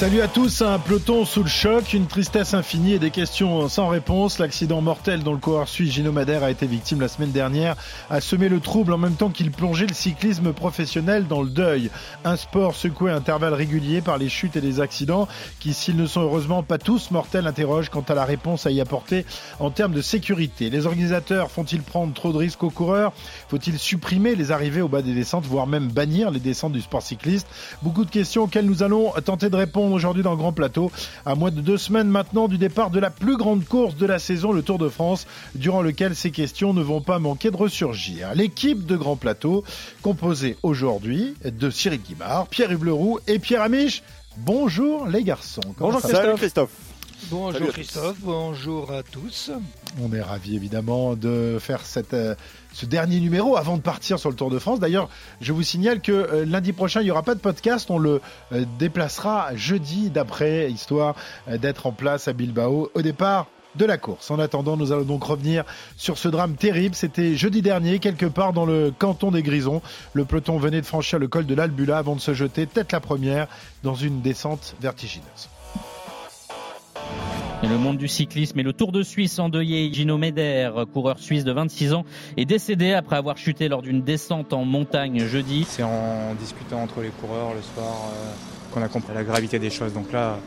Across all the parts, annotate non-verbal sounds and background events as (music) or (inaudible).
Salut à tous, un peloton sous le choc, une tristesse infinie et des questions sans réponse. L'accident mortel dont le coureur suisse Gino Madère a été victime la semaine dernière a semé le trouble en même temps qu'il plongeait le cyclisme professionnel dans le deuil. Un sport secoué à intervalles réguliers par les chutes et les accidents qui, s'ils ne sont heureusement pas tous mortels, interrogent quant à la réponse à y apporter en termes de sécurité. Les organisateurs font-ils prendre trop de risques aux coureurs? Faut-il supprimer les arrivées au bas des descentes, voire même bannir les descentes du sport cycliste? Beaucoup de questions auxquelles nous allons tenter de répondre aujourd'hui dans le Grand Plateau, à moins de deux semaines maintenant du départ de la plus grande course de la saison, le Tour de France, durant lequel ces questions ne vont pas manquer de ressurgir. L'équipe de Grand Plateau, composée aujourd'hui de Cyril Guimard, Pierre Hubleroux et Pierre Amiche. Bonjour les garçons. Bonjour Christophe. Bonjour Christophe, bonjour à tous. On est ravis évidemment de faire cette, euh, ce dernier numéro avant de partir sur le Tour de France. D'ailleurs, je vous signale que euh, lundi prochain, il n'y aura pas de podcast. On le euh, déplacera jeudi d'après, histoire d'être en place à Bilbao au départ de la course. En attendant, nous allons donc revenir sur ce drame terrible. C'était jeudi dernier, quelque part dans le canton des Grisons. Le peloton venait de franchir le col de l'Albula avant de se jeter tête la première dans une descente vertigineuse. Et le monde du cyclisme et le Tour de Suisse endeuillé. Gino Meder, coureur suisse de 26 ans, est décédé après avoir chuté lors d'une descente en montagne jeudi. C'est en discutant entre les coureurs le soir euh, qu'on a compris la gravité des choses. Donc là,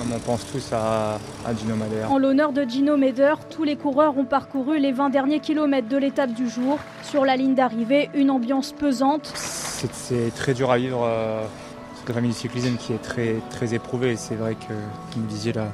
on pense tous à, Gino Meder. En l'honneur de Gino Meder, tous les coureurs ont parcouru les 20 derniers kilomètres de l'étape du jour. Sur la ligne d'arrivée, une ambiance pesante. C'est très dur à vivre. Euh, cette famille du cyclisme qui est très, très éprouvée. C'est vrai que, comme vous disiez là,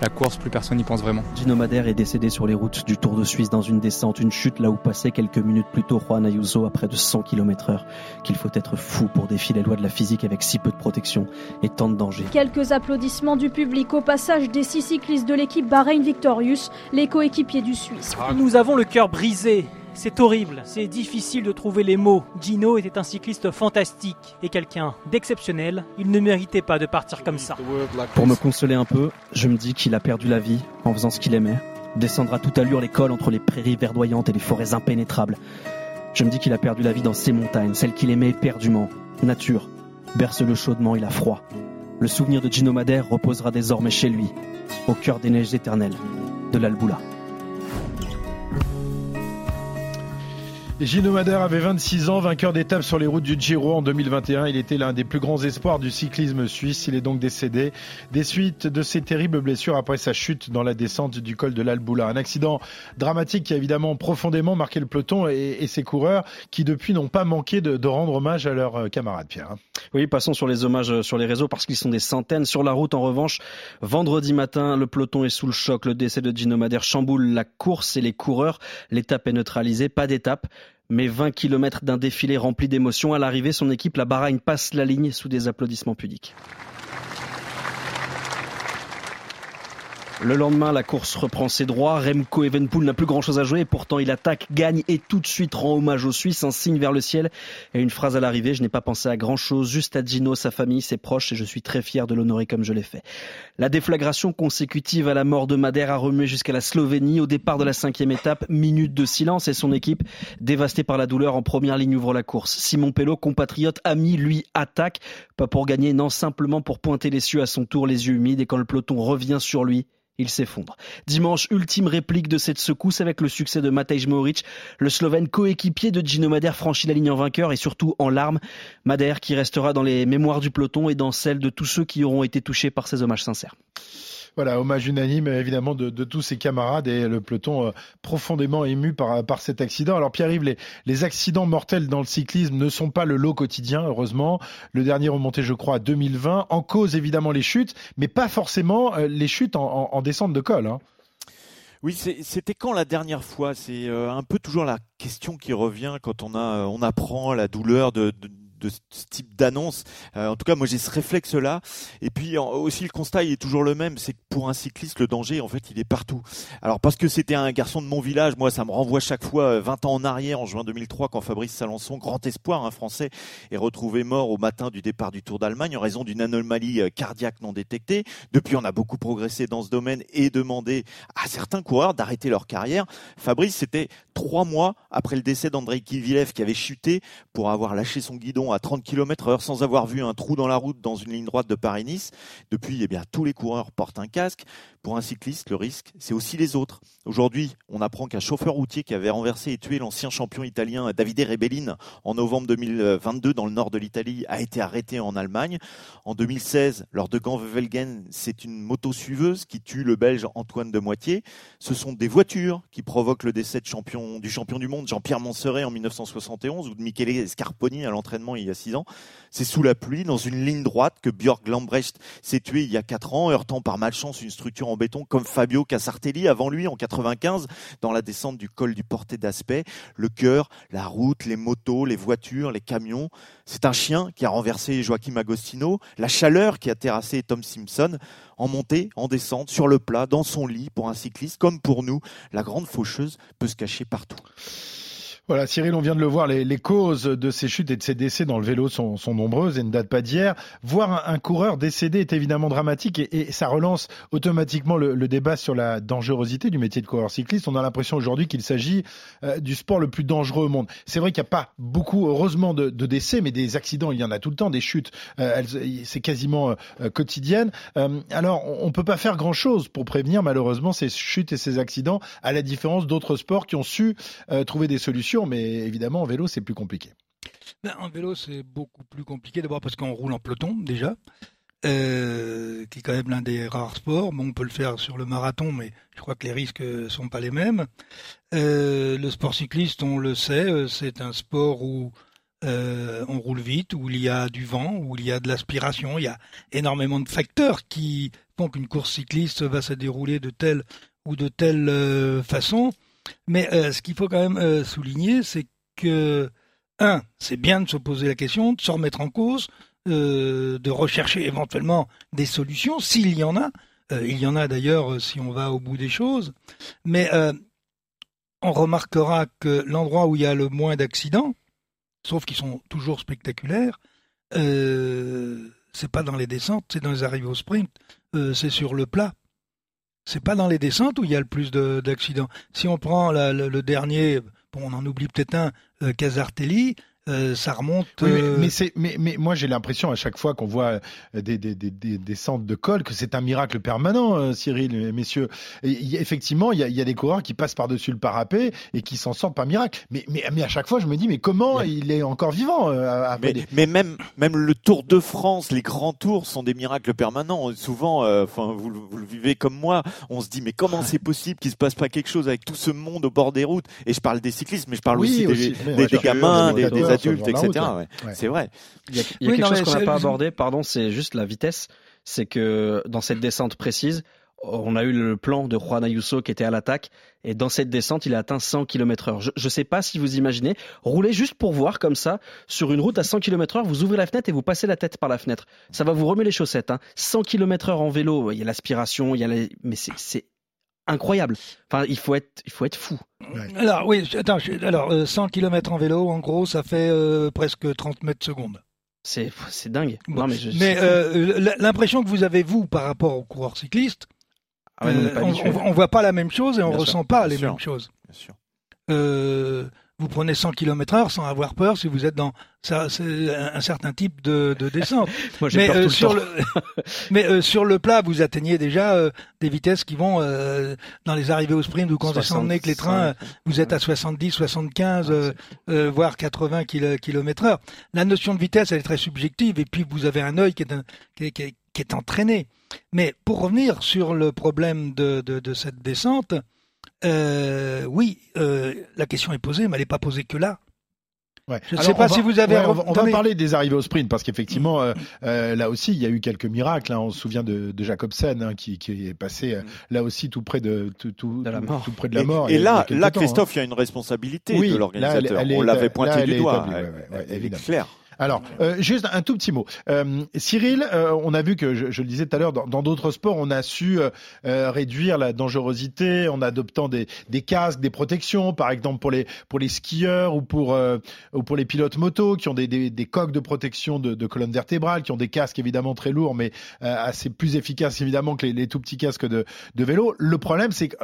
la course, plus personne n'y pense vraiment. Gino Madère est décédé sur les routes du Tour de Suisse dans une descente, une chute là où passait quelques minutes plus tôt Juan Ayuso à près de 100 km heure. Qu'il faut être fou pour défier les lois de la physique avec si peu de protection et tant de danger. Quelques applaudissements du public au passage des six cyclistes de l'équipe Bahreïn Victorious, les coéquipiers du Suisse. Nous avons le cœur brisé c'est horrible, c'est difficile de trouver les mots. Gino était un cycliste fantastique et quelqu'un d'exceptionnel. Il ne méritait pas de partir comme ça. Pour me consoler un peu, je me dis qu'il a perdu la vie en faisant ce qu'il aimait. Descendre à toute allure les cols entre les prairies verdoyantes et les forêts impénétrables. Je me dis qu'il a perdu la vie dans ces montagnes, celles qu'il aimait éperdument. Nature, berce-le chaudement, il a froid. Le souvenir de Gino Madère reposera désormais chez lui, au cœur des neiges éternelles de l'Alboula. Gino Madère avait 26 ans, vainqueur d'étape sur les routes du Giro en 2021. Il était l'un des plus grands espoirs du cyclisme suisse. Il est donc décédé des suites de ses terribles blessures après sa chute dans la descente du col de l'Alboula. Un accident dramatique qui a évidemment profondément marqué le peloton et, ses coureurs qui depuis n'ont pas manqué de, rendre hommage à leurs euh, camarades, Pierre. Oui, passons sur les hommages euh, sur les réseaux parce qu'ils sont des centaines. Sur la route, en revanche, vendredi matin, le peloton est sous le choc. Le décès de Gino Madère chamboule la course et les coureurs. L'étape est neutralisée, pas d'étape mais 20 km d'un défilé rempli d'émotions. À l'arrivée, son équipe, la Bahreïn, passe la ligne sous des applaudissements pudiques. Le lendemain, la course reprend ses droits. Remco Evenpool n'a plus grand chose à jouer. Pourtant, il attaque, gagne et tout de suite rend hommage aux Suisses. Un signe vers le ciel et une phrase à l'arrivée. Je n'ai pas pensé à grand chose, juste à Gino, sa famille, ses proches et je suis très fier de l'honorer comme je l'ai fait. La déflagration consécutive à la mort de Madère a remué jusqu'à la Slovénie. Au départ de la cinquième étape, minute de silence et son équipe, dévastée par la douleur en première ligne, ouvre la course. Simon Pello, compatriote, ami, lui, attaque. Pas pour gagner, non, simplement pour pointer les cieux à son tour, les yeux humides et quand le peloton revient sur lui, il s'effondre. Dimanche, ultime réplique de cette secousse avec le succès de Matej Moric. Le Slovène coéquipier de Gino Madère franchit la ligne en vainqueur et surtout en larmes. Madère qui restera dans les mémoires du peloton et dans celles de tous ceux qui auront été touchés par ces hommages sincères. Voilà, hommage unanime évidemment de, tous ses camarades et le peloton euh, profondément ému par, par cet accident. Alors Pierre-Yves, les, accidents mortels dans le cyclisme ne sont pas le lot quotidien, heureusement. Le dernier remonté, je crois, à 2020. En cause évidemment les chutes, mais pas forcément euh, les chutes en, descente de col. Hein. Oui, c'était quand la dernière fois? C'est euh, un peu toujours la question qui revient quand on, a, on apprend la douleur de ce type d'annonce. en tout cas, moi j'ai ce réflexe-là. Et puis aussi le constat il est toujours le même, c'est que pour un cycliste, le danger en fait il est partout. Alors parce que c'était un garçon de mon village, moi ça me renvoie chaque fois 20 ans en arrière, en juin 2003, quand Fabrice Salançon, grand espoir, un Français, est retrouvé mort au matin du départ du Tour d'Allemagne en raison d'une anomalie cardiaque non détectée. Depuis, on a beaucoup progressé dans ce domaine et demandé à certains coureurs d'arrêter leur carrière. Fabrice, c'était trois mois après le décès d'Andrei Kivilev qui avait chuté pour avoir lâché son guidon à 30 km heure sans avoir vu un trou dans la route dans une ligne droite de Paris-Nice. Depuis, eh bien, tous les coureurs portent un casque. Pour un cycliste, le risque, c'est aussi les autres. Aujourd'hui, on apprend qu'un chauffeur routier qui avait renversé et tué l'ancien champion italien Davide Rebellin en novembre 2022 dans le nord de l'Italie a été arrêté en Allemagne. En 2016, lors de Gand-Wevelgem, c'est une moto suiveuse qui tue le Belge Antoine de Moitié. Ce sont des voitures qui provoquent le décès de champion, du champion du monde Jean-Pierre Montserrat en 1971 ou de Michele Scarponi à l'entraînement il y a six ans. C'est sous la pluie, dans une ligne droite, que Björk Lambrecht s'est tué il y a quatre ans, heurtant par malchance une structure en béton comme Fabio Casartelli avant lui en 95 dans la descente du col du Porté d'Aspect. Le cœur, la route, les motos, les voitures, les camions. C'est un chien qui a renversé Joachim Agostino, la chaleur qui a terrassé Tom Simpson en montée, en descente, sur le plat, dans son lit pour un cycliste comme pour nous. La grande faucheuse peut se cacher partout. Voilà, Cyril, on vient de le voir, les, causes de ces chutes et de ces décès dans le vélo sont, nombreuses et ne datent pas d'hier. Voir un, coureur décédé est évidemment dramatique et, ça relance automatiquement le, débat sur la dangerosité du métier de coureur cycliste. On a l'impression aujourd'hui qu'il s'agit euh, du sport le plus dangereux au monde. C'est vrai qu'il n'y a pas beaucoup, heureusement, de, décès, mais des accidents, il y en a tout le temps, des chutes, euh, c'est quasiment euh, quotidienne. Alors, on ne peut pas faire grand-chose pour prévenir malheureusement ces chutes et ces accidents, à la différence d'autres sports qui ont su trouver des solutions mais évidemment en vélo c'est plus compliqué. Ben, en vélo c'est beaucoup plus compliqué d'abord parce qu'on roule en peloton déjà, euh, qui est quand même l'un des rares sports. Bon, on peut le faire sur le marathon, mais je crois que les risques sont pas les mêmes. Euh, le sport cycliste, on le sait, euh, c'est un sport où on roule vite, où il y a du vent, où il y a de l'aspiration, il y a énormément de facteurs qui font qu'une course cycliste va se dérouler de telle ou de telle façon. Mais euh, ce qu'il faut quand même euh, souligner, c'est que, un, c'est bien de se poser la question, de se remettre en cause, euh, de rechercher éventuellement des solutions, s'il y en a. Il y en a d'ailleurs si on va au bout des choses. Mais on remarquera que l'endroit où il y a le moins d'accidents, sauf qu'ils sont toujours spectaculaires, c'est pas dans les descentes, c'est dans les arrivées au sprint, c'est sur le plat c'est pas dans les descentes où il y a le plus d'accidents. Si on prend le, dernier, bon, on en oublie peut-être un, euh, Casartelli, euh, ça remonte. Oui, mais, mais, c'est, mais, mais moi j'ai l'impression à chaque fois qu'on voit des, des, des, des, des centres de col que c'est un miracle permanent, euh, Cyril, messieurs. Et, y effectivement, il y a, y a, des coureurs qui passent par-dessus le parapet et qui s'en sortent par miracle. Mais, mais, mais à chaque fois, je me dis, mais comment ouais. il est encore vivant euh, mais, des... mais, même, même le Tour de France, les grands tours sont des miracles permanents. Souvent, enfin, vous, vous, le vivez comme moi, on se dit, mais comment c'est possible qu'il se passe pas quelque chose avec tout ce monde au bord des routes? Et je parle des cyclistes, mais je parle oui, aussi, aussi, des, des, gamins, des, des adultes, etc. Ouais. Ouais. C'est vrai. Il y a, il y a oui, quelque non, chose qu'on n'a pas abordé, pardon, c'est juste la vitesse. C'est que dans cette descente précise, on a eu le plan de Juan Ayuso qui était à l'attaque et dans cette descente, il a atteint 100 km heure. Je ne sais pas si vous imaginez, rouler juste pour voir comme ça, sur une route à 100 km heure, vous ouvrez la fenêtre et vous passez la tête par la fenêtre. Ça va vous remuer les chaussettes. Hein. 100 km heure en vélo, il y a l'aspiration, il y a les... mais c'est incroyable. Enfin, il faut être, il faut être fou. Ouais. Alors oui, attends, alors euh, 100 km en vélo, en gros, ça fait euh, presque 30 mètres secondes. C'est, c'est dingue. Bon, non, mais mais euh, l'impression que vous avez vous par rapport aux coureurs cyclistes, ah ouais, on, on, on, voit pas la même chose et on Bien ressent pas Bien les sûr. mêmes choses. Bien sûr. Euh, vous prenez 100 km heure sans avoir peur si vous êtes dans ça, c'est un certain type de, de descente. (laughs) Moi, mais, euh, sur le, (laughs) mais euh, sur le plat, vous atteignez déjà euh, des vitesses qui vont euh, dans les arrivées au sprint ou quand vous descendez avec les trains, vous êtes à 70, 75, euh, voire 80 km heure. La notion de vitesse, elle est très subjective et puis vous avez un œil qui est, un, qui est, qui est, qui est entraîné. Mais pour revenir sur le problème de, de, de cette descente, euh, oui, euh, la question est posée, mais elle n'est pas posée que là. Ouais. Je ne sais pas va, si vous avez. Ouais, on, va, on va, parler des arrivées au sprint parce qu'effectivement, euh, euh, là aussi, il y a eu quelques miracles. Hein. On se souvient de, de Jacobsen hein, qui, qui, est passé euh, là aussi tout près de tout, tout, de la mort. tout près de la mort. Et, et là, là, Christophe, hein. il y a une responsabilité oui, de l'organisateur. On l'avait pointé du doigt. Établie, ouais, elle, elle est claire. Alors, euh, juste un tout petit mot. Euh, Cyril, euh, on a vu que, je, je le disais tout à l'heure, dans d'autres sports, on a su euh, euh, réduire la dangerosité en adoptant des, des, casques, des protections, par exemple pour les, pour les skieurs ou pour, euh, ou pour les pilotes moto qui ont des, des, des coques de protection de, de, colonne vertébrale, qui ont des casques évidemment très lourds, mais assez plus efficaces évidemment que les, les tout petits casques de, de vélo. Le problème, c'est que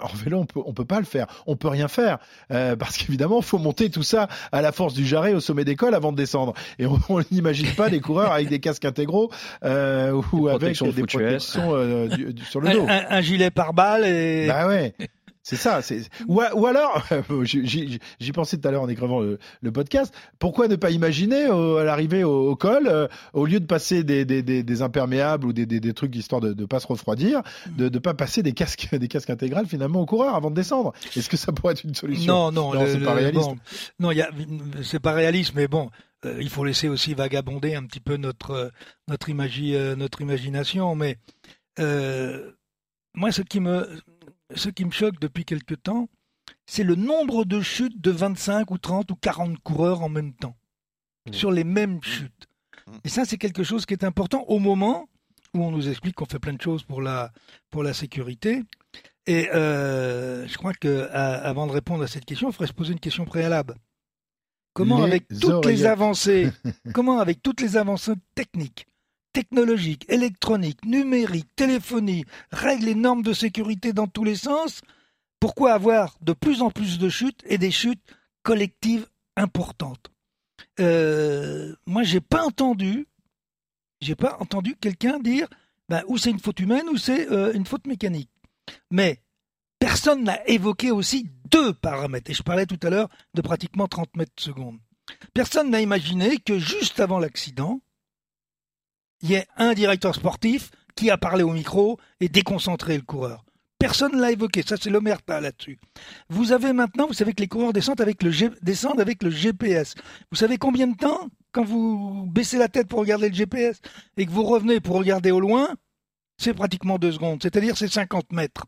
en vélo, on peut, on peut pas le faire. On peut rien faire euh, parce qu'évidemment, faut monter tout ça à la force du jarret au sommet d'école avant de descendre. Et on n'imagine pas des coureurs avec des casques intégraux euh, ou avec des protections euh, du, du, sur le dos. Un, un, un gilet pare-balles et. Bah ouais. C'est ça. C'est ou, ou alors, (laughs) j'y pensais tout à l'heure en écrivant le, le, podcast. Pourquoi ne pas imaginer au, à l'arrivée au, au, col, euh, au lieu de passer des, des, des, des imperméables ou des, des, trucs histoire de ne pas se refroidir, de ne pas passer des casques (laughs) des casques intégrales finalement aux coureurs avant de descendre? Est-ce que ça pourrait être une solution? Non, non, non c'est pas réaliste. Bon, non, il y a, c'est pas réaliste, mais bon. Euh, il faut laisser aussi vagabonder un petit peu notre notre, imagi, euh, notre imagination, mais moi, ce qui me ce qui me choque depuis quelque temps, c'est le nombre de chutes de 25 ou 30 ou 40 coureurs en même temps, mmh. sur les mêmes chutes. Mmh. Et ça, c'est quelque chose qui est important au moment où on nous explique qu'on fait plein de choses pour la, pour la sécurité. Et euh, je crois que à, avant de répondre à cette question, il faudrait se poser une question préalable. Comment, les avec toutes oreillettes. les avancées, (laughs) comment, avec toutes les avancées techniques, technologique, électronique, numérique, téléphonie, règles et normes de sécurité dans tous les sens, pourquoi avoir de plus en plus de chutes et des chutes collectives importantes euh, Moi, j'ai pas entendu, j'ai pas entendu quelqu'un dire, ben, ou c'est une faute humaine ou c'est euh, une faute mécanique. Mais personne n'a évoqué aussi deux paramètres. Et je parlais tout à l'heure de pratiquement 30 mètres secondes. Personne n'a imaginé que juste avant l'accident, il y ait un directeur sportif qui a parlé au micro et déconcentré le coureur. Personne ne l'a évoqué, ça c'est l'omerta là-dessus. Vous avez maintenant, vous savez que les coureurs descendent avec, le GPS. Vous savez combien de temps quand vous baissez la tête pour regarder le GPS et que vous revenez pour regarder au loin C'est pratiquement deux secondes, c'est-à-dire c'est 50 mètres.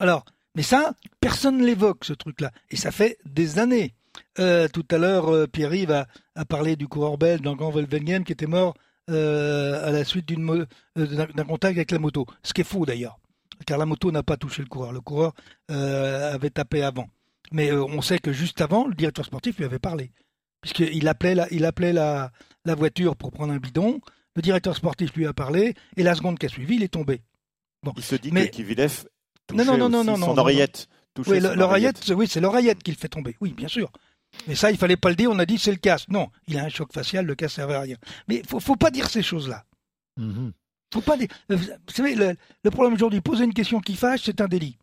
Alors, mais ça, personne ne l'évoque ce truc-là. Et ça fait des années. Euh, tout à l'heure, euh, Pierre-Yves a, parlé du coureur belge dans Grand Volvengen qui était mort euh, à la suite d'une euh, d'un contact avec la moto. Ce qui est faux d'ailleurs, car la moto n'a pas touché le coureur. Le coureur euh, avait tapé avant. Mais euh, on sait que juste avant, le directeur sportif lui avait parlé, puisqu'il appelait, la, il appelait la, la voiture pour prendre un bidon. Le directeur sportif lui a parlé, et la seconde qui a suivi, il est tombé. Bon. Il se dit Mais... que Kivilev non, non, non, non, non, son oreillette. Oui, l'oreillette, oui, c'est l'oreillette qui le fait tomber. Oui, bien sûr. Mais ça, il fallait pas le dire, on a dit c'est le casque. Non, il a un choc facial, le casque servait à rien. Mais faut, faut pas dire ces choses-là. -hmm. Faut pas dire. Vous savez, le, le problème aujourd'hui, poser une question qui fâche, c'est un délit.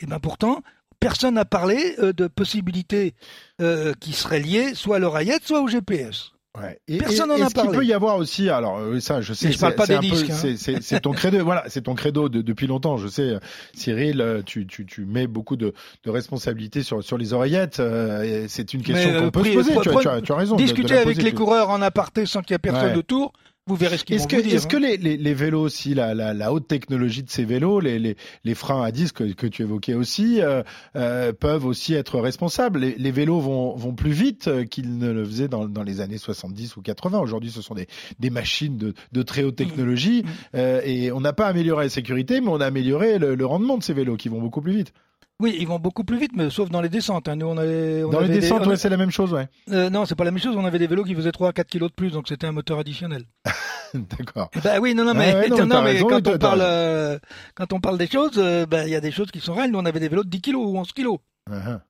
Et bien pourtant, personne n'a parlé euh, de possibilités euh, qui seraient liées soit à l'oreillette, soit au GPS. Ouais. Et, Personne n'en a parlé. Il peut y avoir aussi, alors euh, ça, je sais, je parle pas des disques. Hein. C'est ton credo, (laughs) voilà, c'est ton credo de, depuis longtemps. Je sais, Cyril, euh, tu, tu, tu mets beaucoup de, de responsabilités sur, sur les oreillettes. Euh, c'est une question qu'on peut se poser. Tu, tu, as, tu, as, raison. Discuter de, de avec les coureurs en aparté sans qu'il y ait personne ouais. autour. Vous verrez ce qu'ils est-ce que, dire, Est-ce hein. que les, les, les, vélos aussi, la, la, la, haute technologie de ces vélos, les, les, les freins à disque que, que tu évoquais aussi, euh, euh, peuvent aussi être responsables? Les, les, vélos vont, vont plus vite qu'ils ne le faisaient dans, dans les années 70 ou 80. Aujourd'hui, ce sont des, des machines de, de très haute technologie mmh. euh, et on n'a pas amélioré la sécurité, mais on a amélioré le, le rendement de ces vélos qui vont beaucoup plus vite. Oui, ils vont beaucoup plus vite, mais sauf dans les descentes. Hein. Nous, on avait, on dans avait les descentes, des... ouais, c'est la même chose, ouais. Euh, non, c'est pas la même chose. On avait des vélos qui faisaient 3 à 4 kilos de plus, donc c'était un moteur additionnel. (laughs) D'accord. Bah oui, non, non, mais, ah ouais, non, non, mais raison, quand on parle, euh, quand on parle des choses, il euh, bah, y a des choses qui sont réelles. Nous, on avait des vélos de 10 kilos ou 11 kilos. Uh -huh.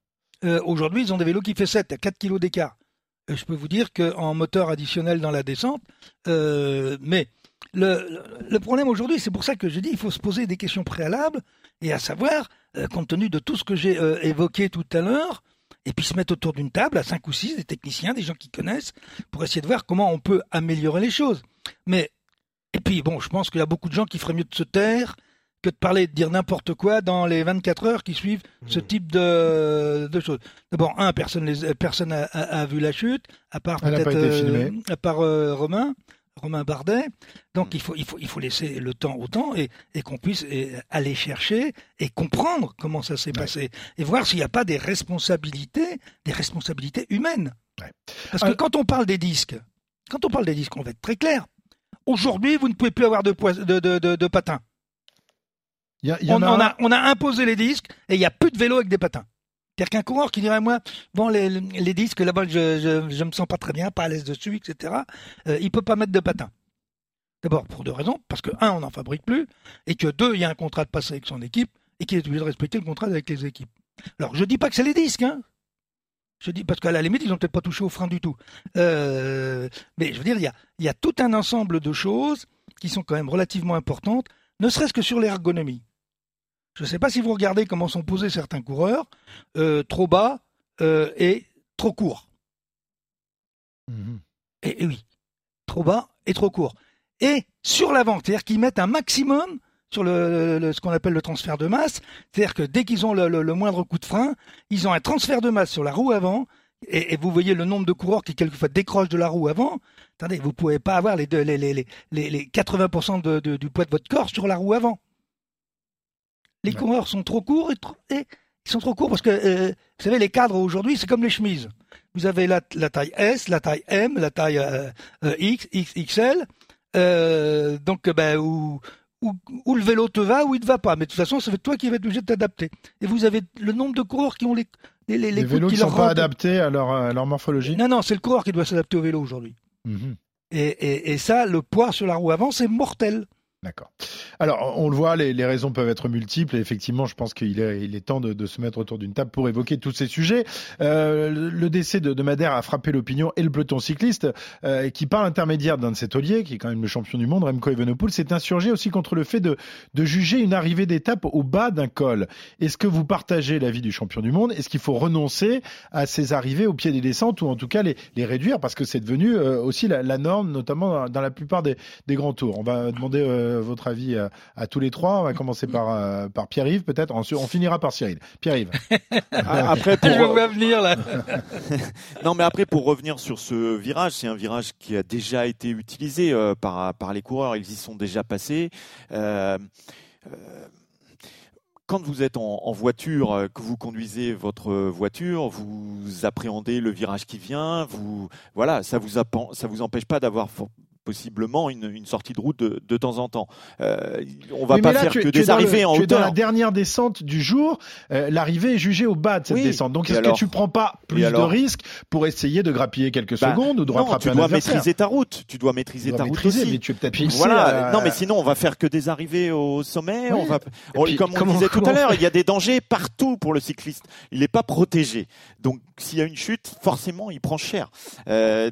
euh, Aujourd'hui, ils ont des vélos qui font 7 à 4 kilos d'écart. Je peux vous dire qu'en moteur additionnel dans la descente, mais le, le problème aujourd'hui, c'est pour ça que je dis, il faut se poser des questions préalables, et à savoir, euh, compte tenu de tout ce que j'ai euh, évoqué tout à l'heure, et puis se mettre autour d'une table à cinq ou six, des techniciens, des gens qui connaissent, pour essayer de voir comment on peut améliorer les choses. Mais, et puis bon, je pense qu'il y a beaucoup de gens qui feraient mieux de se taire que de parler, de dire n'importe quoi dans les 24 heures qui suivent ce type de, de choses. D'abord, un, personne les, personne a, a, a, vu la chute, à part peut-être, euh, à part Romain. Romain Bardet. Donc il faut, il faut, il faut laisser le temps au temps et, et qu'on puisse aller chercher et comprendre comment ça s'est ouais. passé et voir s'il n'y a pas des responsabilités, des responsabilités humaines. Parce que quand on parle des disques, quand on parle des disques, on va être très clair. Aujourd'hui, vous ne pouvez plus avoir de, de, de, de, patins. on, a... on, a, imposé les disques et il n'y a plus de vélo avec des patins. C'est-à-dire qu'un coureur qui dirait, moi, bon, les, disques, là-bas, je, je, je, me sens pas très bien, pas à l'aise dessus, etc., euh, il peut pas mettre de patins. D'abord, pour deux raisons. Parce que, un, on n'en fabrique plus, et que deux, il y a un contrat de passer avec son équipe, et qu'il est obligé de respecter le contrat avec les équipes. Alors, je dis pas que c'est les disques, hein. Je dis parce qu'à la limite, ils n'ont peut-être pas touché au frein du tout. Euh, mais je veux dire, il y a, y a, tout un ensemble de choses qui sont quand même relativement importantes, ne serait-ce que sur l'ergonomie. Je ne sais pas si vous regardez comment sont posés certains coureurs, euh, trop bas euh, et trop court. Mhm. Et, oui, trop bas et trop court. Et sur l'avant, c'est-à-dire qu'ils mettent un maximum sur le, ce qu'on appelle le transfert de masse. C'est-à-dire que dès qu'ils ont le, moindre coup de frein, ils ont un transfert de masse sur la roue avant. Et, vous voyez le nombre de coureurs qui quelquefois décrochent de la roue avant. Attendez, vous pouvez pas avoir les, les, les, les 80% du poids de votre corps sur la roue avant. Les coureurs sont trop courts et, ils sont trop courts parce que euh, vous savez les cadres aujourd'hui c'est comme les chemises. Vous avez la, taille S, la taille M, la taille euh, euh, X, XL. donc ben où, où, le vélo te va ou il te va pas. Mais de toute façon, ça fait toi qui vas être obligé de t'adapter. Et vous avez le nombre de coureurs qui ont les les, les, les vélos qui ne sont pas adaptés à leur, à leur morphologie. Non, non, c'est le coureur qui doit s'adapter au vélo aujourd'hui. Mhm. et, et, et, ça, le poids sur la roue avant, c'est mortel. D'accord. Alors, on le voit, les, raisons peuvent être multiples. Et effectivement, je pense qu'il est, il est temps de, se mettre autour d'une table pour évoquer tous ces sujets. Euh, le, décès de, Madère a frappé l'opinion et le peloton cycliste, euh, qui, par l'intermédiaire d'un de ses tauliers, qui est quand même le champion du monde, Remco Evenepoel, s'est insurgé aussi contre le fait de, de juger une arrivée d'étape au bas d'un col. Est-ce que vous partagez l'avis du champion du monde? Est-ce qu'il faut renoncer à ces arrivées au pied des descentes ou en tout cas les, les réduire? Parce que c'est devenu euh, aussi la, norme, notamment dans, la plupart des, des, grands tours On va demander euh, votre avis à, tous les trois. On va commencer par, euh, par Pierre-Yves, peut-être. On, on finira par Cyril. Pierre-Yves. (laughs) Ah, après, pour... Je vois venir là. (laughs) non, mais après, pour revenir sur ce virage, c'est un virage qui a déjà été utilisé euh, par, par les coureurs. Ils y sont déjà passés. quand vous êtes en, voiture, que vous conduisez votre voiture, vous appréhendez le virage qui vient, vous voilà, ça vous ça vous empêche pas d'avoir possiblement une, une, sortie de route de, de temps en temps. Euh, on va pas faire que des arrivées en tu hauteur. Es dans la dernière descente du jour, euh, l'arrivée est jugée au bas de cette descente. Donc est-ce que tu prends pas plus de risques pour essayer de grappiller quelques bah, secondes ou de rattraper tu dois maîtriser ta route. Tu dois maîtriser ta route aussi. Mais tu es peut-être voilà. Non, mais sinon on va faire que des arrivées au sommet. On va, comme on disait tout à l'heure, il y a des dangers partout pour le cycliste. Il n'est pas protégé. Donc s'il y a une chute, forcément il prend cher. Euh,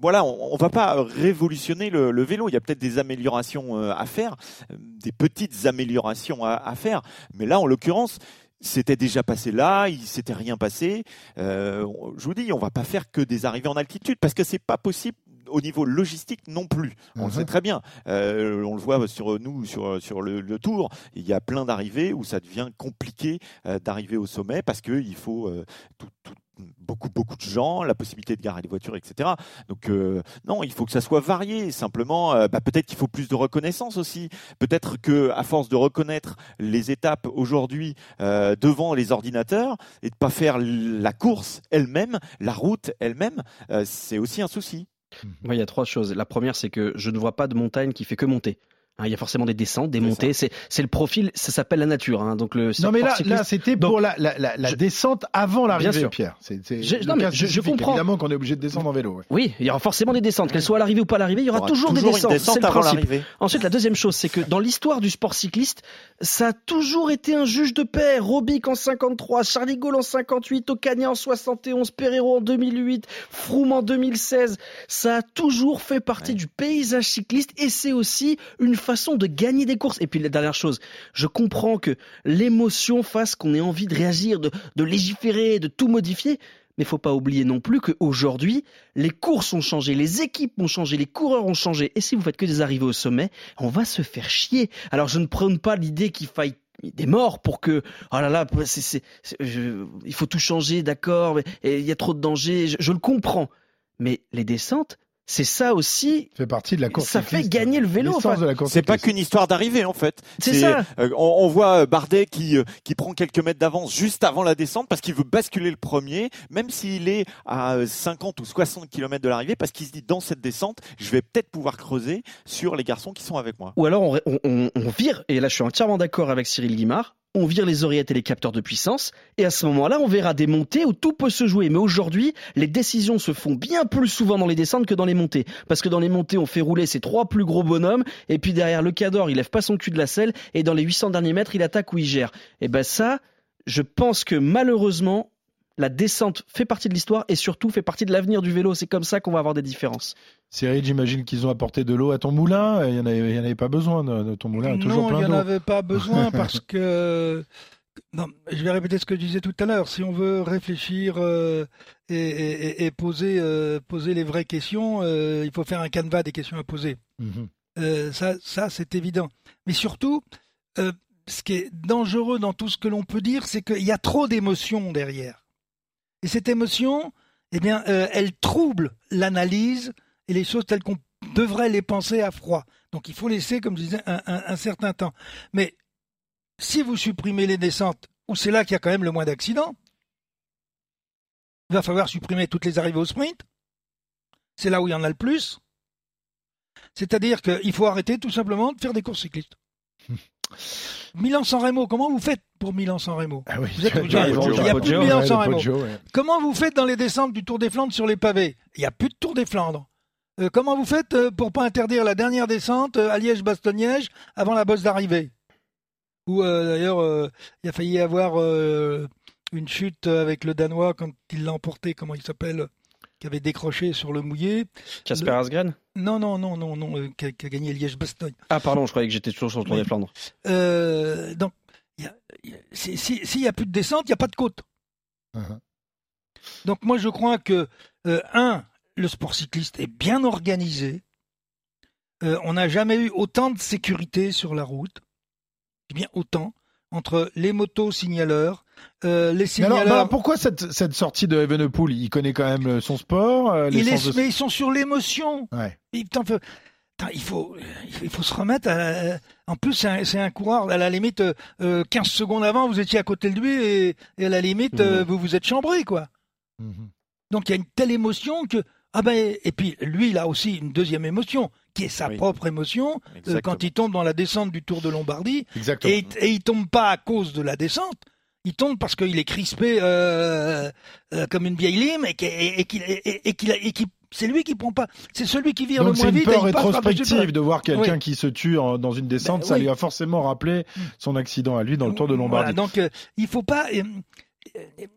voilà, on, ne va pas révolutionner le, vélo. Il y a peut-être des améliorations euh, à faire, euh, des petites améliorations à, faire, mais là, en l'occurrence, c'était déjà passé là, il s'était rien passé. Euh, je vous dis, on va pas faire que des arrivées en altitude parce que c'est pas possible au niveau logistique non plus. On le sait mhm. très bien. on le voit sur nous, sur, sur le, tour. Il y a plein d'arrivées où ça devient compliqué d'arriver au sommet parce qu'il faut tout, tout, beaucoup beaucoup de gens, la possibilité de garer les voitures, etc. Donc euh, non, il faut que ça soit varié. Simplement, euh, bah, peut-être qu'il faut plus de reconnaissance aussi. Peut-être que à force de reconnaître les étapes aujourd'hui euh, devant les ordinateurs et de pas faire la course elle-même, la route elle-même, c'est aussi un souci. il y a trois choses. La première, c'est que je ne vois pas de montagne qui fait que monter. Hein, il y a forcément des descentes, des montées. C'est, c'est le profil, ça s'appelle la nature. Hein, donc le. Non mais là, là c'était pour la, la, la, descente avant l'arrivée, Pierre. C'est, c'est je, non, mais je, je, comprends. Évidemment qu'on est obligé de descendre en vélo. Oui, il y aura forcément des descentes, qu'elles soient à l'arrivée ou pas à l'arrivée, il y aura, toujours, des descentes. c'est le principe. Ensuite, la deuxième chose, c'est que dans l'histoire du sport cycliste, ça a toujours été un juge de paix. Robic en 53, Charlie Gaulle en 58, Ocagna en 71, Pereiro en 2008, Froome en 2016. Ça a toujours fait partie du paysage cycliste et c'est aussi une façon de gagner des courses. Et puis la dernière chose, je comprends que l'émotion fasse qu'on ait envie de réagir, de, légiférer, de tout modifier. Mais faut pas oublier non plus qu'aujourd'hui, les courses ont changé, les équipes ont changé, les coureurs ont changé. Et si vous faites que des arrivées au sommet, on va se faire chier. Alors je ne prône pas l'idée qu'il faille des morts pour que oh là là il faut tout changer d'accord il y a trop de dangers je, je le comprends mais les descentes c'est ça aussi. fait partie de la course. Ça fait gagner le vélo. Enfin. C'est pas qu'une histoire d'arrivée en fait. C'est ça. euh, on, on voit euh, Bardet qui euh, qui prend quelques mètres d'avance juste avant la descente parce qu'il veut basculer le premier, même s'il est à euh, 50 ou 60 km de l'arrivée, parce qu'il se dit dans cette descente, je vais peut-être pouvoir creuser sur les garçons qui sont avec moi. Ou alors on, on- on- on vire, et là je suis entièrement d'accord avec Cyril Guimard, on vire les oreillettes et les capteurs de puissance, et à ce moment-là on verra des montées où tout peut se jouer. Mais aujourd'hui, les décisions se font bien plus souvent dans les descentes que dans les montées. Parce que dans les montées, on fait rouler ces trois plus gros bonhommes, et puis derrière le cador, il lève pas son cul de la selle, et dans les 800 derniers mètres, il attaque ou il gère. Et ben ça, je pense que malheureusement, la descente fait partie de l'histoire et surtout fait partie de l'avenir du vélo. C'est comme ça qu'on va avoir des différences. Cyril, j'imagine qu'ils ont apporté de l'eau à ton moulin. Il n'y en, avait- en pas besoin de, de ton moulin. a toujours non, il n'y en avait pas besoin (laughs) parce que. Non, je vais répéter ce que je disais tout à l'heure. Si on veut réfléchir euh, et, et- et- et poser, euh, poser les vraies questions, euh, il faut faire un canevas des questions à poser. Mhm. Euh, ça, ça c'est évident. Mais surtout, euh, ce qui est dangereux dans tout ce que l'on peut dire, c'est qu'il y a trop d'émotions derrière. Et cette émotion, eh bien, euh, elle trouble l'analyse et les choses telles qu'on devrait les penser à froid. Donc il faut laisser, comme je disais, un, un- un certain temps. Mais si vous supprimez les descentes, où c'est là qu'il y a quand même le moins d'accidents, il va falloir supprimer toutes les arrivées au sprint. C'est là où il y en a le plus. C'est-à-dire qu'il faut arrêter tout simplement de faire des courses cyclistes. (laughs) Milan-San Remo, comment vous faites pour Milan-San Remo Ah oui, Vous êtes- (laughs) tu as- il y a- de Milan-San Remo. Poggio, ouais. Comment vous faites dans les descentes du Tour des Flandres sur les pavés Il n'y a plus de Tour des Flandres. Euh, comment vous faites euh, pour pas interdire la dernière descente euh, à Liège-Bastogne-Liège avant la bosse d'arrivée Ou euh, d'ailleurs, euh, il a failli y avoir une chute avec le Danois quand il l'a emporté, comment il s'appelle qui avait décroché sur le mouillé. Casper Le- Asgren Non, non, non, non, non, euh, qui, a, qui a gagné Liège-Bastogne. Ah pardon, je croyais que j'étais toujours sur le Tour des Flandres. Euh, donc, si- si- s'il n'y a plus de descente, il n'y a pas de côte. Mhm. Donc moi je crois que, euh, un, le sport cycliste est bien organisé. Euh, on n'a jamais eu autant de sécurité sur la route. Eh bien autant entre les motos signaleurs, euh, les alors, bah, pourquoi cette, cette sortie de Evenepoel? Il connaît quand même euh, son sport. euh, il l'essence est- de- Mais ils sont sur l'émotion. Ouais. Il faut, il faut, il faut se remettre. à- en plus, c'est un, coureur. À la limite, euh, euh, 15 secondes avant, vous étiez à côté de lui et, et à la limite, euh, vous vous êtes chambré, quoi. Mhm. Donc il y a une telle émotion que ah ben et puis lui il a aussi une deuxième émotion qui est sa Oui. propre émotion euh, quand il tombe dans la descente du Tour de Lombardie Exactement. et, et il tombe pas à cause de la descente. Il tombe parce qu'il est crispé euh, euh, comme une vieille lime et qu'il et, et qu'il- et- qu'il- c'est lui qui prend pas. C'est celui qui vire Donc le c'est moins une vite. peur passe par-dessus le rétrospective de voir quelqu'un Oui. qui se tue en- dans une descente, Ben ça oui. lui a forcément rappelé son accident à lui dans le Tour de Lombardie. Voilà, donc euh, il faut pas, euh,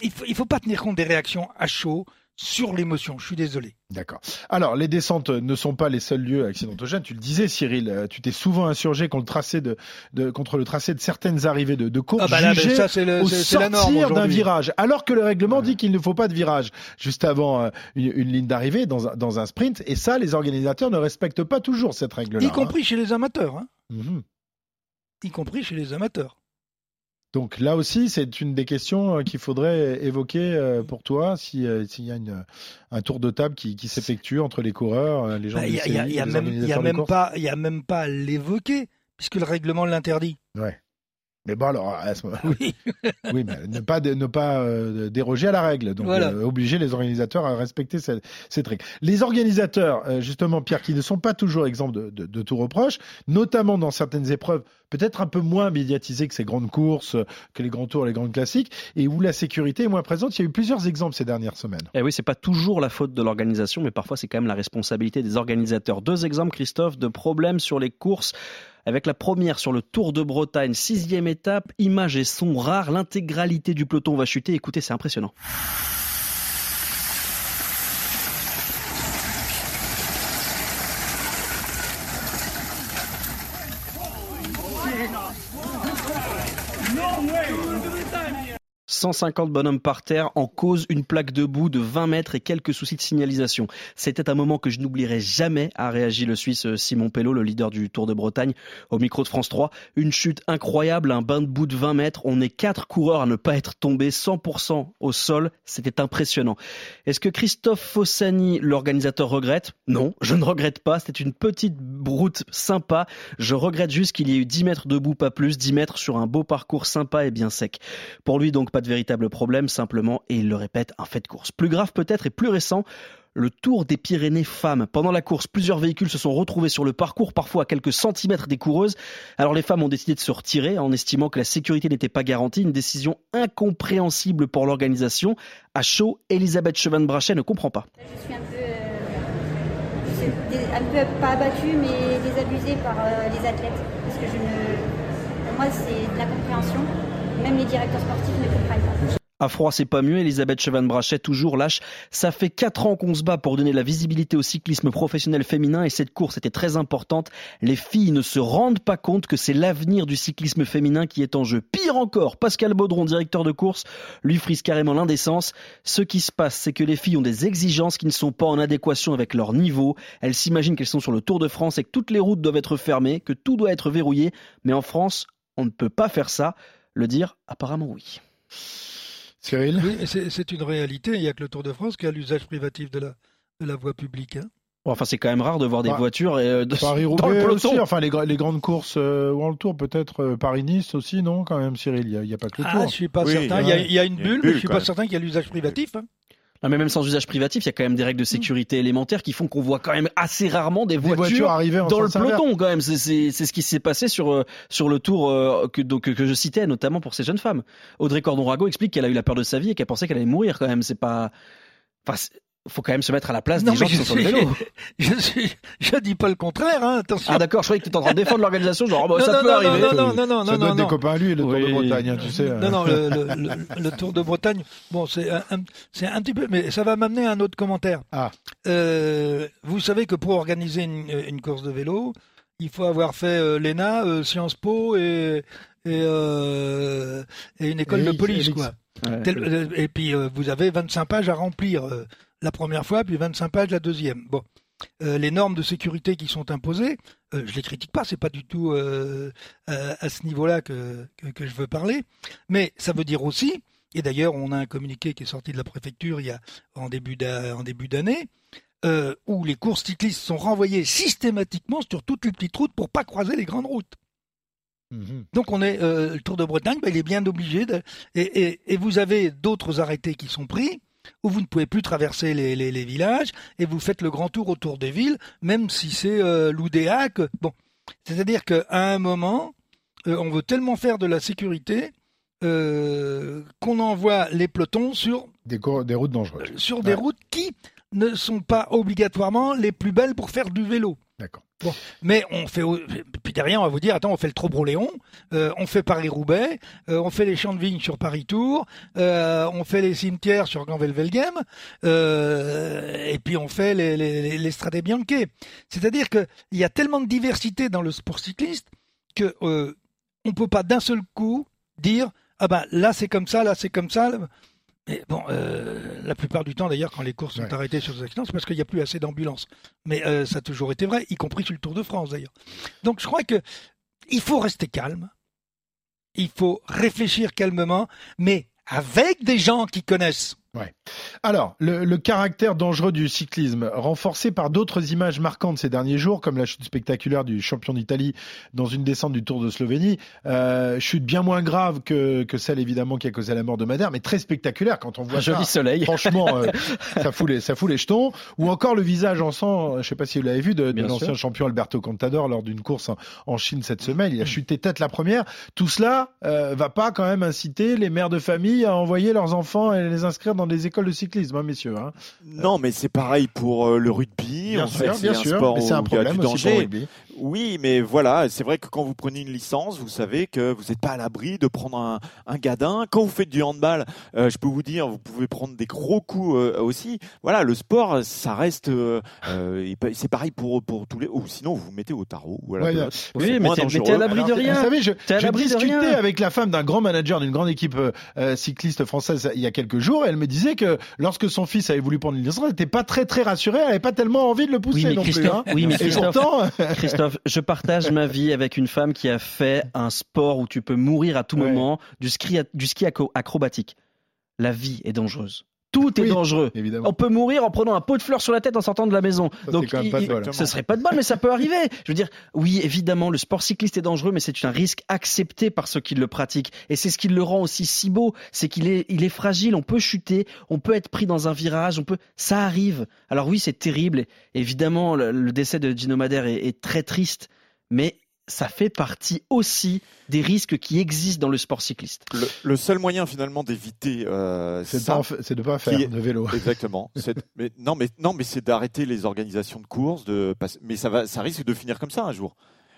il faut, il faut pas tenir compte des réactions à chaud sur l'émotion. Je suis désolé. D'accord. Alors, les descentes ne sont pas les seuls lieux accidentogènes. Tu le disais, Cyril, euh, tu t'es souvent insurgé contre le tracé de, de- contre le tracé de certaines arrivées de, de courses Ah bah là, jugées mais ça, c'est le- au c'est- sortir d'un virage, alors que le règlement dit qu'il ne faut pas de virage juste avant euh, une, une ligne d'arrivée dans un, dans un sprint. Et ça, les organisateurs ne respectent pas toujours cette règle-là. Y compris chez les amateurs. Hein. hein. Mhm. Y compris chez les amateurs. Donc là aussi, c'est une des questions euh, qu'il faudrait évoquer euh, pour toi si, euh, s'il y a une, un tour de table qui, qui s'effectue entre les coureurs, les gens Bah, du Il y a, a- a a même pas à l'évoquer puisque le règlement l'interdit. Ouais. Mais bon, alors, à ce moment (laughs) Oui. (laughs) oui, mais ne pas, ne pas euh, déroger à la règle. Donc, Voilà. euh, obliger les organisateurs à respecter cette, cette règle. Les organisateurs, euh, justement, Pierre, qui ne sont pas toujours exempts de, de, de tout reproche, notamment dans certaines épreuves, peut-être un peu moins médiatisées que ces grandes courses, que les grands tours, les grandes classiques, et où la sécurité est moins présente. Il y a eu plusieurs exemples ces dernières semaines. Eh oui, c'est pas toujours la faute de l'organisation, mais parfois c'est quand même la responsabilité des organisateurs. Deux exemples, Christophe, de problèmes sur les courses. Avec la première sur le Tour de Bretagne, sixième étape, images et sons rares, l'intégralité du peloton va chuter. Écoutez, c'est impressionnant. 150 bonhommes par terre, en cause une plaque debout de 20 mètres et quelques soucis de signalisation. C'était un moment que je n'oublierai jamais, a réagi le Suisse euh, Simon Pello, le leader du Tour de Bretagne, au micro de France 3. Une chute incroyable, un bain de bout de 20 mètres. On est quatre coureurs à ne pas être tombés 100% au sol. C'était impressionnant. Est-ce que Christophe Fossani, l'organisateur, regrette? Non, je ne regrette pas. C'était une petite route sympa. Je regrette juste qu'il y ait eu 10 mètres debout, pas plus, 10 mètres sur un beau parcours sympa et bien sec. Pour lui, donc, pas de véritable problème, simplement, et il le répète, un fait de course. Plus grave peut-être et plus récent, le Tour des Pyrénées femmes. Pendant la course, plusieurs véhicules se sont retrouvés sur le parcours, parfois à quelques centimètres des coureuses. Alors les femmes ont décidé de se retirer en estimant que la sécurité n'était pas garantie, une décision incompréhensible pour l'organisation. À chaud, Elisabeth Chevan-Brachet ne comprend pas. Je suis un peu, euh, un peu pas abattue, mais désabusée par euh, les athlètes. Parce que je ne, pour moi, c'est de la compréhension. Même les directeurs sportifs ne comprennent pas. À froid, c'est pas mieux. Elisabeth Chevan-Brachet, toujours lâche. Ça fait quatre ans qu'on se bat pour donner la visibilité au cyclisme professionnel féminin et cette course était très importante. Les filles ne se rendent pas compte que c'est l'avenir du cyclisme féminin qui est en jeu. Pire encore, Pascal Baudron, directeur de course, lui frise carrément l'indécence. Ce qui se passe, c'est que les filles ont des exigences qui ne sont pas en adéquation avec leur niveau. Elles s'imaginent qu'elles sont sur le Tour de France et que toutes les routes doivent être fermées, que tout doit être verrouillé. Mais en France, on ne peut pas faire ça. Le dire, apparemment oui. Cyril Oui, c'est une réalité. Il n'y a que le Tour de France qui a l'usage privatif de la, de la voie publique. Hein. Enfin, c'est quand même rare de voir des Bah, voitures et euh, de, Paris-Roubaix dans le peloton. aussi, enfin les, gra- les grandes courses euh, World Tour, peut-être euh, Paris-Nice aussi, non quand même Cyril, il n'y a, pas que le Ah, Tour. je suis pas Oui, certain. Il y, a, ouais. il y a une Il y a une bulle, mais je suis pas même. certain qu'il y a l'usage privatif. hein. Non, mais même sans usage privatif, il y a quand même des règles de sécurité élémentaires qui font qu'on voit quand même assez rarement des Des voitures, en dans le peloton quand même. C'est- ce qui s'est passé sur euh, sur le tour euh, que donc que je citais, notamment pour ces jeunes femmes. Audrey Cordon-Rago explique qu'elle a eu la peur de sa vie et qu'elle pensait qu'elle allait mourir quand même. C'est pas. Enfin, faut quand même se mettre à la place Non, des gens qui sont sur le vélo. (laughs) Je suis, je dis pas le contraire. Hein, attention. Ah d'accord, je croyais que tu étais en train de défendre l'organisation. Genre, oh, bah, Non, ça non, peut non, arriver. non, non, non, non, Ça non, doit être des copains à lui, le Tour de. Bretagne, hein, tu sais. Non, non, le, le- le- le Tour de Bretagne, bon, c'est un, un- c'est un petit peu, mais ça va m'amener à un autre commentaire. Ah. Euh, vous savez que pour organiser une, une course de vélo, il faut avoir fait euh, l'ENA, euh, Sciences Po et, et, euh, et une école de police, quoi. Ouais. Tel- euh, et puis euh, vous avez 25 pages à remplir euh, la première fois, puis 25 pages la deuxième. Bon. Euh, les normes de sécurité qui sont imposées, euh, je les critique pas, c'est pas du tout euh, euh, à ce niveau-là que, que, que je veux parler, mais ça veut dire aussi, et d'ailleurs on a un communiqué qui est sorti de la préfecture il y a en début d'année, où les courses cyclistes sont renvoyées systématiquement sur toutes les petites routes pour pas croiser les grandes routes. Mhm. Donc on est le Tour de Bretagne, ben, il est bien obligé de et, et, et vous avez d'autres arrêtés qui sont pris où vous ne pouvez plus traverser les, les, les villages et vous faites le grand tour autour des villes, même si c'est euh, Loudéac. Bon, c'est-à-dire qu'à un moment, euh, on veut tellement faire de la sécurité euh, qu'on envoie les pelotons sur Des, routes dangereuses. sur des routes qui ne sont pas obligatoirement les plus belles pour faire du vélo. D'accord. Mais on fait, puis derrière, on va vous dire, attends, on fait le Trobroléon, euh, on fait Paris-Roubaix, euh, on fait les champs de vignes sur Paris-Tour, euh, on fait les cimetières sur Ganvel-Velgem, euh, et puis on fait les, les, les, Bianche. C'est-à-dire qu'il y a tellement de diversité dans le sport cycliste que on peut pas d'un seul coup dire, ah ben là c'est comme ça, là c'est comme ça. Mais bon, euh, la plupart du temps d'ailleurs, quand les courses sont Ouais. arrêtées sur des accidents, c'est parce qu'il n'y a plus assez d'ambulances. Mais euh, ça a toujours été vrai, y compris sur le Tour de France d'ailleurs. Donc je crois que il faut rester calme, il faut réfléchir calmement, mais avec des gens qui connaissent. Alors, le, le caractère dangereux du cyclisme, renforcé par d'autres images marquantes ces derniers jours, comme la chute spectaculaire du champion d'Italie dans une descente du Tour de Slovénie, euh, chute bien moins grave que, que celle évidemment qui a causé la mort de Madère, mais très spectaculaire quand on voit Un ça. joli soleil. Franchement, euh, (laughs) ça, fout les, ça fout les jetons. Ou encore le visage en sang, je sais pas si vous l'avez vu, de, de l'ancien champion Alberto Contador lors d'une course en, en Chine cette semaine. Il a chuté tête la première. Tout cela euh, va pas quand même inciter les mères de famille à envoyer leurs enfants et les inscrire dans des écoles de cyclisme, hein, messieurs. hein. Non, mais c'est pareil pour euh, le rugby. Bien En fait, sûr, c'est bien un sûr, sport mais c'est un problème du aussi pour le rugby. Oui, mais voilà, c'est vrai que quand vous prenez une licence, vous savez que vous n'êtes pas à l'abri de prendre un, un gadin. Quand vous faites du handball, euh, je peux vous dire, vous pouvez prendre des gros coups euh, aussi. Voilà, le sport, ça reste, euh, euh, c'est pareil pour pour tous les. Ou sinon, vous vous mettez au tarot. Ou à la Ouais, pelote. Oui, C'est mais t'es- à l'abri de rien. Vous savez, je, discutais rien. avec la femme d'un grand manager d'une grande équipe euh, euh, cycliste française il y a quelques jours et elle me disait que lorsque son fils avait voulu prendre une licence, elle n'était pas très très rassurée, elle n'avait pas tellement envie de le pousser Oui, mais non plus. Christophe, hein. oui, mais et Christophe, pourtant, Christophe, je partage ma vie avec une femme qui a fait un sport où tu peux mourir à tout Ouais. moment, du ski, du ski acro- acrobatique. La vie est dangereuse. Tout est Oui, dangereux. évidemment. On peut mourir en prenant un pot de fleurs sur la tête en sortant de la maison. c'est Donc, il- pas il- bol. ce serait pas de bol, mais ça peut arriver. Je veux dire, oui, évidemment, le sport cycliste est dangereux, mais c'est un risque accepté par ceux qui le pratiquent. Et c'est ce qui le rend aussi si beau, c'est qu'il est, il est fragile. On peut chuter, on peut être pris dans un virage, on peut, ça arrive. Alors oui, c'est terrible. Évidemment, le, le décès de Gino Madère est, est très triste, mais ça fait partie aussi des risques qui existent dans le sport cycliste. Le, le seul moyen finalement d'éviter euh, c'est de ça, pas faire est- de vélo. (laughs) Exactement. Mais non, mais non, mais c'est d'arrêter les organisations de courses. De, mais ça va, ça risque de finir comme ça un jour,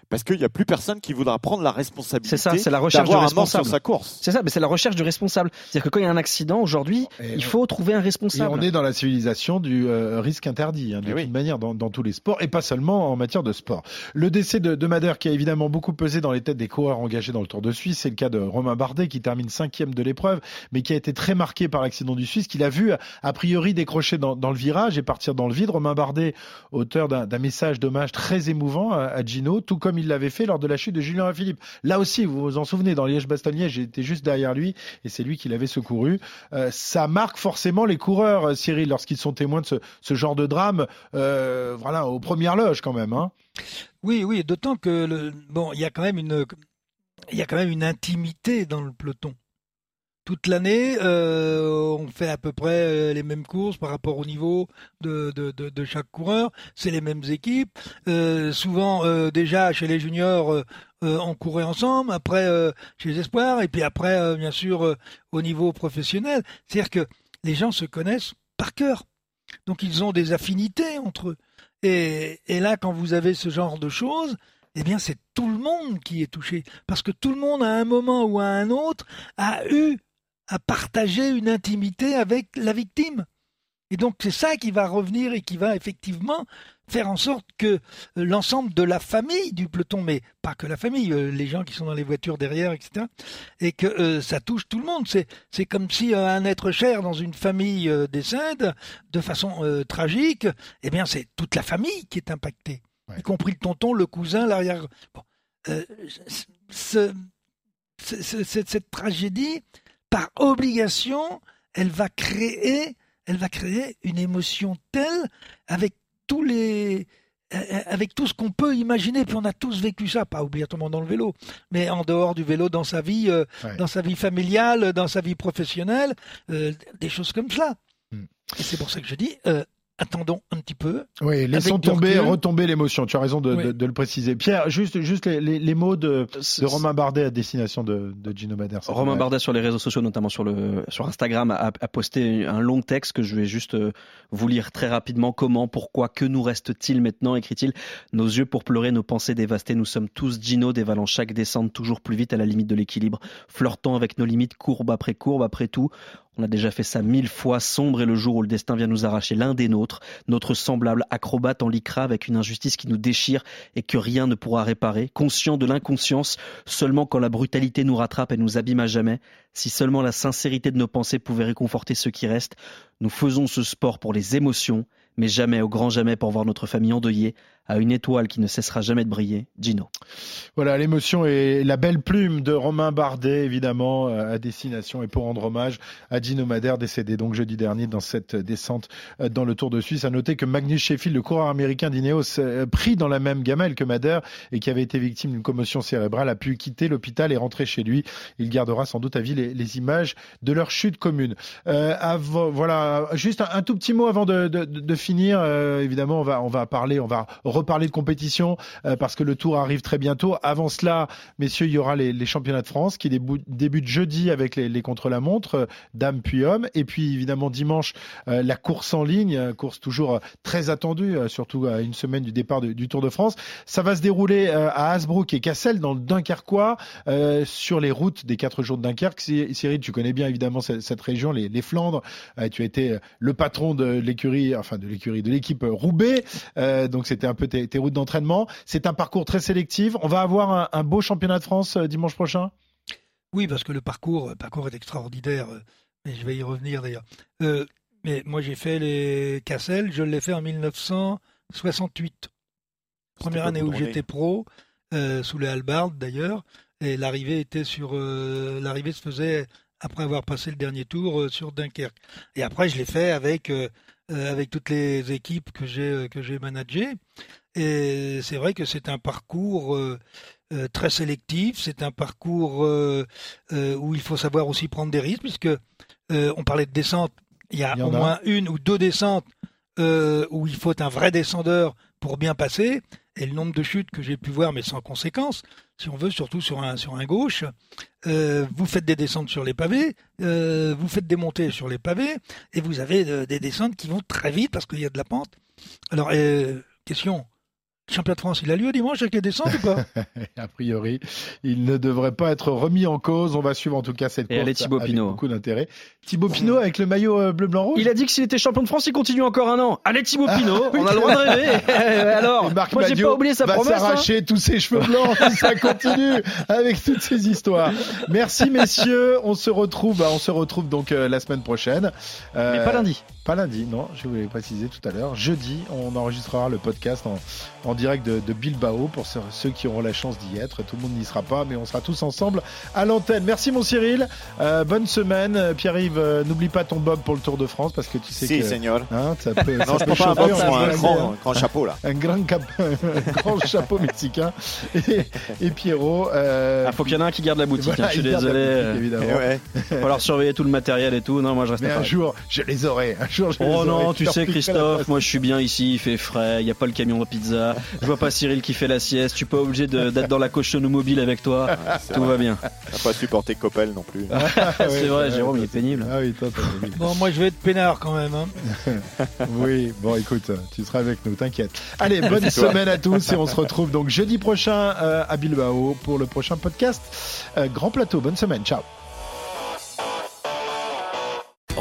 parce qu'il n'y a plus personne qui voudra prendre la responsabilité. C'est ça, c'est la recherche sur responsable. sa course. C'est ça, mais c'est la recherche du responsable. C'est-à-dire que quand il y a un accident aujourd'hui, Et il faut trouver un Et responsable. on est dans la civilisation du euh, risque interdit, hein, de Eh toute oui. manière, dans, dans tous les sports, et pas seulement en matière de sport. Le décès de, de Madère, qui a évidemment beaucoup pesé dans les têtes des coureurs engagés dans le Tour de Suisse, c'est le cas de Romain Bardet, qui termine cinquième de l'épreuve, mais qui a été très marqué par l'accident du Suisse, qu'il a vu, a priori, décrocher dans, dans le virage et partir dans le vide. Romain Bardet, auteur d'un d'un message d'hommage très émouvant à, à Gino, tout comme il l'avait fait lors de la chute de Julien Philippe. Là aussi, vous vous en souvenez, dans Liège-Bastogne-Liège, j'étais juste derrière lui, et c'est lui qui l'avait secouru. Euh, ça marque forcément les coureurs, euh, Cyril, lorsqu'ils sont témoins de ce, genre de drame, euh, voilà, aux premières loges quand même. Hein. Oui, oui, d'autant que bon, il y a quand même une, il y a quand même une intimité dans le peloton. Toute l'année, euh, on fait à peu près euh, les mêmes courses par rapport au niveau de, chaque coureur. C'est les mêmes équipes. Euh, souvent, déjà chez les juniors, on courait ensemble. Après, chez les espoirs, et puis après, bien sûr, au niveau professionnel. C'est-à-dire que les gens se connaissent par cœur. Donc, ils ont des affinités entre eux. Et, et là, quand vous avez ce genre de choses, eh bien, c'est tout le monde qui est touché. Parce que tout le monde, à un moment ou à un autre, a eu à partager une intimité avec la victime. Et donc, c'est ça qui va revenir et qui va effectivement faire en sorte que euh, l'ensemble de la famille du peloton, mais pas que la famille, euh, les gens qui sont dans les voitures derrière, etc., et que euh, ça touche tout le monde. C'est, comme si euh, un être cher dans une famille euh, décède de façon tragique, eh bien, c'est toute la famille qui est impactée, Ouais. y compris le tonton, le cousin, l'arrière. Bon. Ce- ce- ce- cette, cette tragédie, par obligation, elle va créer, elle va créer une émotion telle avec tous les, euh, avec tout ce qu'on peut imaginer. Puis on a tous vécu ça, pas obligatoirement dans le vélo, mais en dehors du vélo, dans sa vie, euh, Ouais. dans sa vie familiale, dans sa vie professionnelle, euh, des choses comme cela. Hmm. Et c'est pour ça que je dis, euh, attendons un petit peu. Oui, laissons tomber, retomber l'émotion. Tu as raison de, Oui. de- de le préciser. Pierre, juste, juste les, les- les mots de, de Romain Bardet à destination de, de Gino Madère. Romain Bardet sur les réseaux sociaux, notamment sur, le, sur Instagram, a, a posté un long texte que je vais juste euh, vous lire très rapidement. Comment, pourquoi, que nous reste-t-il maintenant écrit-il. Nos yeux pour pleurer, nos pensées dévastées. Nous sommes tous Gino, dévalant chaque descente toujours plus vite à la limite de l'équilibre, flirtant avec nos limites, courbe après courbe, après tout. On a déjà fait ça mille fois, sombre est le jour où le destin vient nous arracher l'un des nôtres, notre semblable acrobate en lycra avec une injustice qui nous déchire et que rien ne pourra réparer, conscient de l'inconscience, seulement quand la brutalité nous rattrape et nous abîme à jamais, si seulement la sincérité de nos pensées pouvait réconforter ceux qui restent, nous faisons ce sport pour les émotions, mais jamais, au grand jamais, pour voir notre famille endeuillée, à une étoile qui ne cessera jamais de briller, Gino. Voilà, l'émotion et la belle plume de Romain Bardet, évidemment, euh, à destination et pour rendre hommage à Gino Madère, décédé donc jeudi dernier dans cette descente euh, dans le Tour de Suisse. À noter que Magnus Sheffield, le coureur américain d'Ineos, euh, pris dans la même gamelle que Madère et qui avait été victime d'une commotion cérébrale, a pu quitter l'hôpital et rentrer chez lui. Il gardera sans doute à vie les, images de leur chute commune. Voilà, juste un, tout petit mot avant de, finir. Évidemment, on va, on va parler, on va reparler de compétition parce que le Tour arrive très bientôt. Avant cela, messieurs, il y aura les, championnats de France qui débutent jeudi avec les, contre-la-montre, dames puis hommes, et puis évidemment dimanche la course en ligne, course toujours très attendue, surtout à une semaine du départ du Tour de France. Ça va se dérouler à Hasbrook et Cassel dans le Dunkerquois sur les routes des quatre jours de Dunkerque. Cyril, tu connais bien évidemment cette, région, les, Flandres. tu as été le patron de l'écurie, enfin de l'écurie, de l'équipe Roubaix. Euh, donc c'était un peu tes, routes d'entraînement. C'est un parcours très sélectif. On va avoir un, beau championnat de France euh, dimanche prochain? Oui, parce que le parcours, le parcours est extraordinaire. Euh, mais je vais y revenir d'ailleurs. mais moi j'ai fait les Cassel, je l'ai fait en 1968. Première année où j'étais pro, sous les Halbards d'ailleurs. Et l'arrivée était sur l'arrivée se faisait après avoir passé le dernier tour euh, sur Dunkerque. Et après, je l'ai fait avec, euh, euh, avec toutes les équipes que j'ai, que j'ai managées. Et c'est vrai que c'est un parcours très sélectif, c'est un parcours où il faut savoir aussi prendre des risques, puisque on parlait de descente, il y a au moins une ou deux descentes où il faut un vrai descendeur pour bien passer. Et le nombre de chutes que j'ai pu voir, mais sans conséquence, si on veut, surtout sur un, sur un gauche, euh, vous faites des descentes sur les pavés, euh, vous faites des montées sur les pavés, et vous avez euh, des descentes qui vont très vite parce qu'il y a de la pente. Alors, question, le championnat de France, il a lieu dimanche avec les descentes ou pas (laughs) A priori, il ne devrait pas être remis en cause. On va suivre en tout cas cette Et course Thibaut avec Pinot. beaucoup d'intérêt. Thibaut Pinot avec le maillot euh, bleu blanc rouge. Il a dit que s'il était champion de France, il continue encore un an. Allez Thibaut ah, Pinot, (laughs) on a le droit de rêver. (laughs) Alors, Marc moi j'ai pas oublié sa va promesse. Hein. s'arracher tous ses cheveux blancs ça continue avec toutes ces histoires. Merci messieurs, on se retrouve, bah, on se retrouve donc euh, la semaine prochaine. Euh, Mais pas lundi. Pas lundi, non. Je voulais préciser tout à l'heure. Jeudi, on enregistrera le podcast en, en direct de, de Bilbao pour ceux qui auront la chance d'y être. Tout le monde n'y sera pas, mais on sera tous ensemble à l'antenne. Merci mon Cyril. Euh, bonne semaine. Pierre-Yves, euh, n'oublie pas ton bob pour le Tour de France parce que tu sais si, que. Seigneur. Hein, ça peut, (laughs) non, ça je prends pas un bob, un grand, grand, chapeau là. Un grand, cap... (laughs) un grand chapeau mexicain. Et, et Pierrot. Euh... Ah, faut qu'il y en ait un qui garde la boutique. Voilà, hein, je suis désolé. Boutique, évidemment. Ouais. (laughs) Faut alors surveiller tout le matériel et tout. Non, moi je reste. Mais un jour, je les aurai. Un jour, je oh les non, tu sais, Christophe, moi je suis bien ici. Il fait frais. Il y a pas le camion de pizza. Je vois pas Cyril qui fait la sieste. Tu pas obligé d'être dans la cochonne mobile avec toi. (laughs) Tout va bien. T'as pas supporté Coppel non plus. (laughs) c'est vrai, Jérôme, il est pénible. Ah oui, toi, Bon, moi je vais être peinard quand même. Hein. (laughs) oui, bon, écoute, tu seras avec nous, t'inquiète. Allez, bonne semaine à tous et on se retrouve donc jeudi prochain euh, à Bilbao pour le prochain podcast. Euh, grand plateau, bonne semaine, ciao.